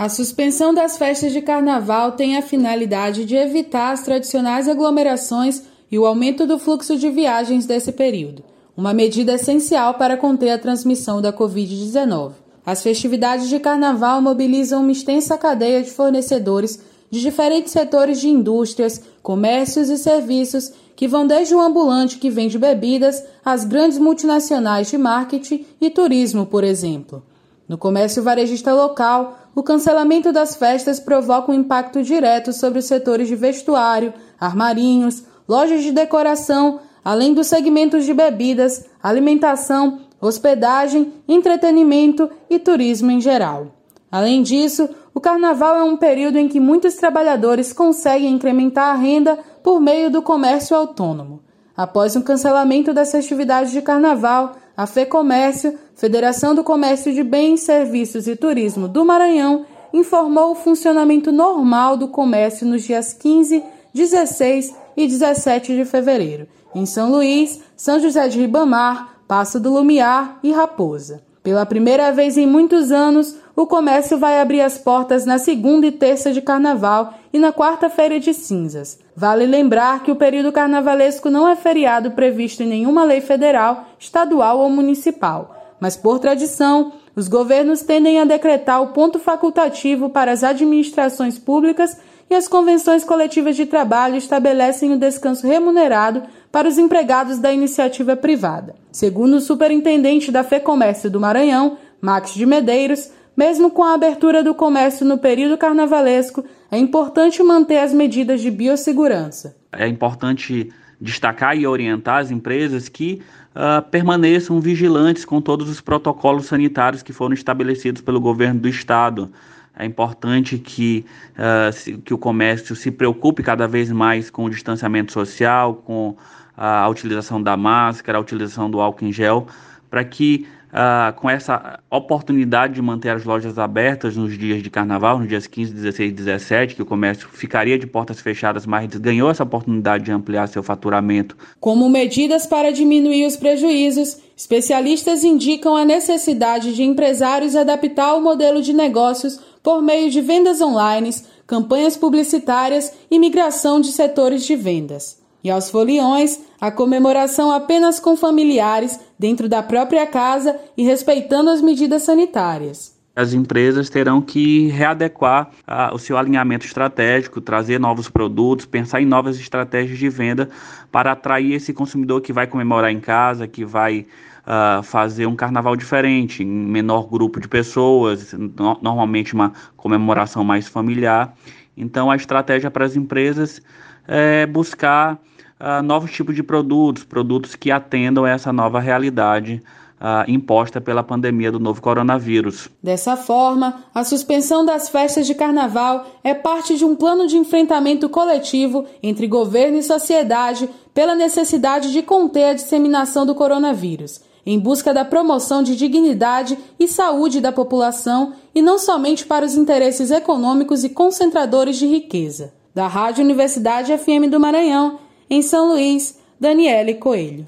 A suspensão das festas de carnaval tem a finalidade de evitar as tradicionais aglomerações e o aumento do fluxo de viagens desse período, uma medida essencial para conter a transmissão da Covid-19. As festividades de carnaval mobilizam uma extensa cadeia de fornecedores de diferentes setores de indústrias, comércios e serviços que vão desde o ambulante que vende bebidas às grandes multinacionais de marketing e turismo, por exemplo. No comércio varejista local, o cancelamento das festas provoca um impacto direto sobre os setores de vestuário, armarinhos, lojas de decoração, além dos segmentos de bebidas, alimentação, hospedagem, entretenimento e turismo em geral. Além disso, o carnaval é um período em que muitos trabalhadores conseguem incrementar a renda por meio do comércio autônomo. Após o cancelamento das festividades de carnaval, a FEComércio, Federação do Comércio de Bens, Serviços e Turismo do Maranhão, informou o funcionamento normal do comércio nos dias 15, 16 e 17 de fevereiro, em São Luís, São José de Ribamar, Passo do Lumiar e Raposa. Pela primeira vez em muitos anos, o comércio vai abrir as portas na segunda e terça de carnaval e na quarta-feira de cinzas. Vale lembrar que o período carnavalesco não é feriado previsto em nenhuma lei federal, estadual ou municipal, mas por tradição, os governos tendem a decretar o ponto facultativo para as administrações públicas e as convenções coletivas de trabalho estabelecem o descanso remunerado para os empregados da iniciativa privada. Segundo o superintendente da FEComércio do Maranhão, Max de Medeiros, mesmo com a abertura do comércio no período carnavalesco, é importante manter as medidas de biossegurança. É importante destacar e orientar as empresas que uh, permaneçam vigilantes com todos os protocolos sanitários que foram estabelecidos pelo governo do estado. É importante que, uh, se, que o comércio se preocupe cada vez mais com o distanciamento social, com a utilização da máscara, a utilização do álcool em gel, para que Uh, com essa oportunidade de manter as lojas abertas nos dias de carnaval, nos dias 15, 16 e 17, que o comércio ficaria de portas fechadas, mas ganhou essa oportunidade de ampliar seu faturamento. Como medidas para diminuir os prejuízos, especialistas indicam a necessidade de empresários adaptar o modelo de negócios por meio de vendas online, campanhas publicitárias e migração de setores de vendas. E aos foliões, a comemoração apenas com familiares dentro da própria casa e respeitando as medidas sanitárias. As empresas terão que readequar ah, o seu alinhamento estratégico, trazer novos produtos, pensar em novas estratégias de venda para atrair esse consumidor que vai comemorar em casa, que vai uh, fazer um carnaval diferente, em menor grupo de pessoas, no normalmente uma comemoração mais familiar. Então, a estratégia para as empresas é buscar uh, novos tipos de produtos, produtos que atendam a essa nova realidade Uh, imposta pela pandemia do novo coronavírus. Dessa forma, a suspensão das festas de carnaval é parte de um plano de enfrentamento coletivo entre governo e sociedade pela necessidade de conter a disseminação do coronavírus, em busca da promoção de dignidade e saúde da população e não somente para os interesses econômicos e concentradores de riqueza. Da Rádio Universidade FM do Maranhão, em São Luís, Daniele Coelho.